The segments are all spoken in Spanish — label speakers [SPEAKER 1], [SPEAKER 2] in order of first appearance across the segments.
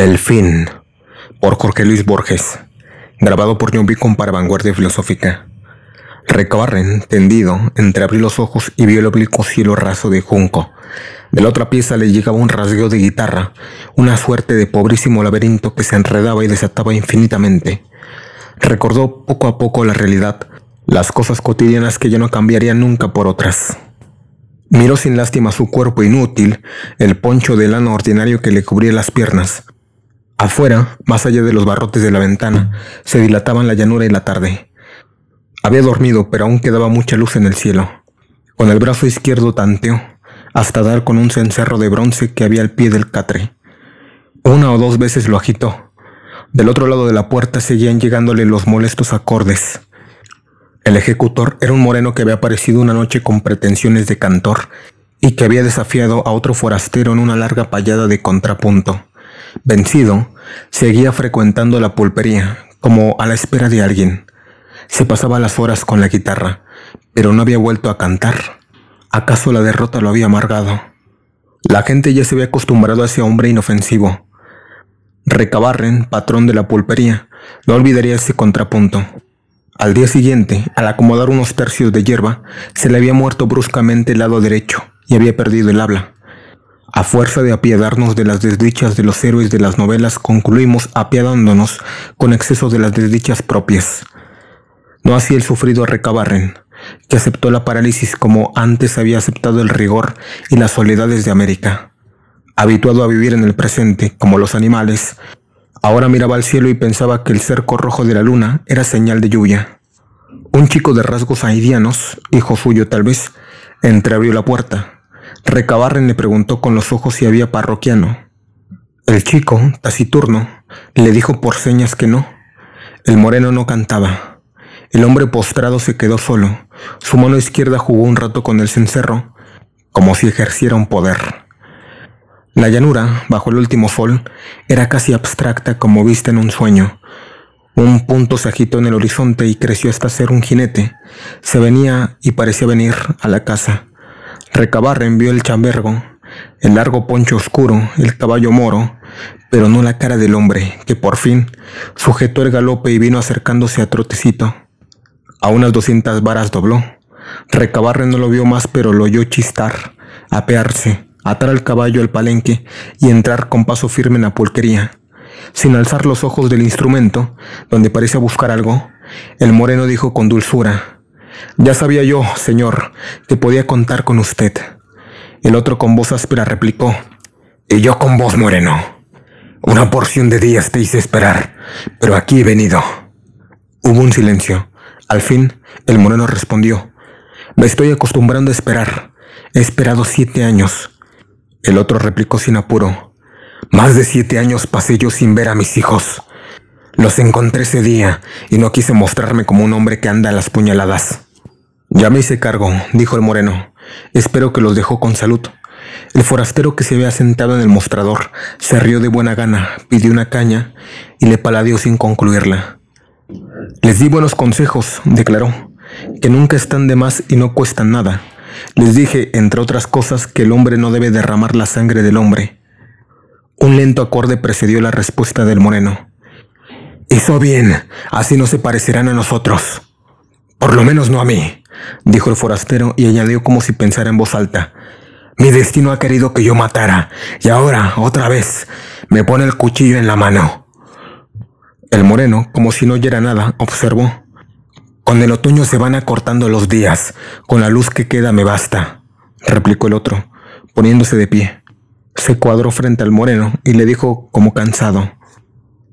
[SPEAKER 1] El fin, por Jorge Luis Borges, grabado por John Beacon para Vanguardia Filosófica. Recabarren, tendido, entreabrió los ojos y vio el oblicuo cielo raso de junco. De la otra pieza le llegaba un rasgueo de guitarra, una suerte de pobrísimo laberinto que se enredaba y desataba infinitamente. Recordó poco a poco la realidad, las cosas cotidianas que ya no cambiarían nunca por otras. Miró sin lástima su cuerpo inútil, el poncho de lana ordinario que le cubría las piernas, Afuera, más allá de los barrotes de la ventana, se dilataban la llanura y la tarde. Había dormido, pero aún quedaba mucha luz en el cielo. Con el brazo izquierdo tanteó, hasta dar con un cencerro de bronce que había al pie del catre. Una o dos veces lo agitó. Del otro lado de la puerta seguían llegándole los molestos acordes. El ejecutor era un moreno que había aparecido una noche con pretensiones de cantor y que había desafiado a otro forastero en una larga payada de contrapunto. Vencido, seguía frecuentando la pulpería, como a la espera de alguien. Se pasaba las horas con la guitarra, pero no había vuelto a cantar. ¿Acaso la derrota lo había amargado? La gente ya se había acostumbrado a ese hombre inofensivo. Recabarren, patrón de la pulpería, no olvidaría ese contrapunto. Al día siguiente, al acomodar unos tercios de hierba, se le había muerto bruscamente el lado derecho y había perdido el habla. A fuerza de apiadarnos de las desdichas de los héroes de las novelas, concluimos apiadándonos con exceso de las desdichas propias. No así el sufrido Recabarren, que aceptó la parálisis como antes había aceptado el rigor y las soledades de América. Habituado a vivir en el presente, como los animales, ahora miraba al cielo y pensaba que el cerco rojo de la luna era señal de lluvia. Un chico de rasgos haidianos, hijo suyo tal vez, entreabrió la puerta Recabarren le preguntó con los ojos si había parroquiano. El chico, taciturno, le dijo por señas que no. El moreno no cantaba. El hombre postrado se quedó solo. Su mano izquierda jugó un rato con el cencerro, como si ejerciera un poder. La llanura, bajo el último sol, era casi abstracta como vista en un sueño. Un punto se agitó en el horizonte y creció hasta ser un jinete. Se venía y parecía venir a la casa. Recabar envió el chambergo, el largo poncho oscuro, el caballo moro, pero no la cara del hombre, que por fin sujetó el galope y vino acercándose a Trotecito. A unas doscientas varas dobló. Recabarre no lo vio más, pero lo oyó chistar, apearse, atar al caballo al palenque y entrar con paso firme en la pulquería. Sin alzar los ojos del instrumento, donde parece buscar algo, el moreno dijo con dulzura, ya sabía yo, señor, que podía contar con usted. El otro con voz áspera replicó. Y yo con voz moreno. Una porción de días te hice esperar, pero aquí he venido. Hubo un silencio. Al fin, el moreno respondió. Me estoy acostumbrando a esperar. He esperado siete años. El otro replicó sin apuro. Más de siete años pasé yo sin ver a mis hijos. Los encontré ese día y no quise mostrarme como un hombre que anda a las puñaladas. Ya me hice cargo, dijo el moreno. Espero que los dejó con salud. El forastero que se había sentado en el mostrador se rió de buena gana, pidió una caña y le paladeó sin concluirla. Les di buenos consejos, declaró, que nunca están de más y no cuestan nada. Les dije, entre otras cosas, que el hombre no debe derramar la sangre del hombre. Un lento acorde precedió la respuesta del moreno. Hizo bien, así no se parecerán a nosotros. Por lo menos no a mí dijo el forastero y añadió como si pensara en voz alta. Mi destino ha querido que yo matara, y ahora, otra vez, me pone el cuchillo en la mano. El moreno, como si no oyera nada, observó. Con el otoño se van acortando los días, con la luz que queda me basta, replicó el otro, poniéndose de pie. Se cuadró frente al moreno y le dijo como cansado.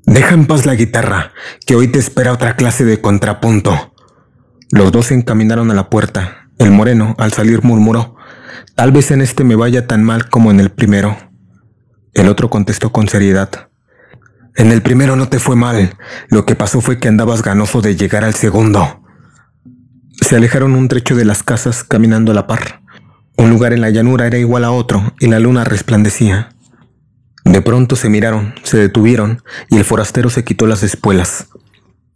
[SPEAKER 1] Deja en paz la guitarra, que hoy te espera otra clase de contrapunto. Los dos se encaminaron a la puerta. El moreno, al salir, murmuró, Tal vez en este me vaya tan mal como en el primero. El otro contestó con seriedad, En el primero no te fue mal, lo que pasó fue que andabas ganoso de llegar al segundo. Se alejaron un trecho de las casas caminando a la par. Un lugar en la llanura era igual a otro y la luna resplandecía. De pronto se miraron, se detuvieron y el forastero se quitó las espuelas.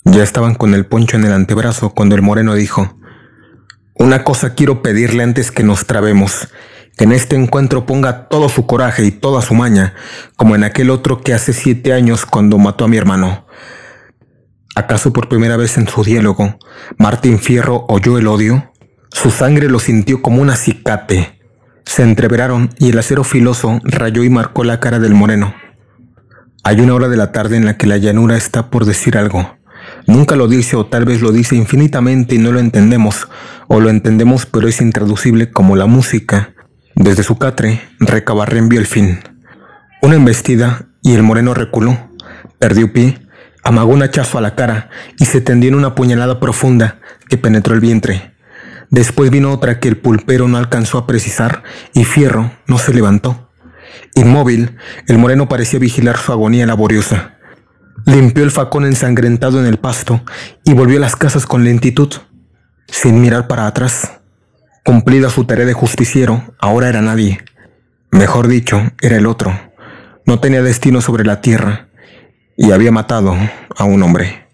[SPEAKER 1] Ya estaban con el poncho en el antebrazo cuando el moreno dijo, Una cosa quiero pedirle antes que nos trabemos. que en este encuentro ponga todo su coraje y toda su maña, como en aquel otro que hace siete años cuando mató a mi hermano. ¿Acaso por primera vez en su diálogo, Martín Fierro oyó el odio? Su sangre lo sintió como un acicate. Se entreveraron y el acero filoso rayó y marcó la cara del moreno. Hay una hora de la tarde en la que la llanura está por decir algo. Nunca lo dice o tal vez lo dice infinitamente y no lo entendemos, o lo entendemos pero es intraducible como la música. Desde su catre, Recabarren vio el fin. Una embestida y el moreno reculó, perdió pie, amagó un hachazo a la cara y se tendió en una puñalada profunda que penetró el vientre. Después vino otra que el pulpero no alcanzó a precisar y Fierro no se levantó. Inmóvil, el moreno parecía vigilar su agonía laboriosa. Limpió el facón ensangrentado en el pasto y volvió a las casas con lentitud, sin mirar para atrás. Cumplida su tarea de justiciero, ahora era nadie. Mejor dicho, era el otro. No tenía destino sobre la tierra y había matado a un hombre.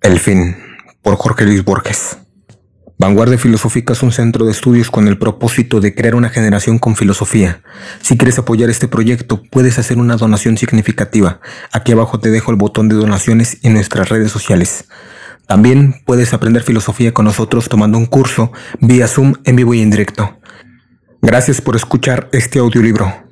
[SPEAKER 1] El fin, por Jorge Luis Borges. Vanguardia Filosófica es un centro de estudios con el propósito de crear una generación con filosofía. Si quieres apoyar este proyecto, puedes hacer una donación significativa. Aquí abajo te dejo el botón de donaciones en nuestras redes sociales. También puedes aprender filosofía con nosotros tomando un curso vía Zoom en vivo y en directo. Gracias por escuchar este audiolibro.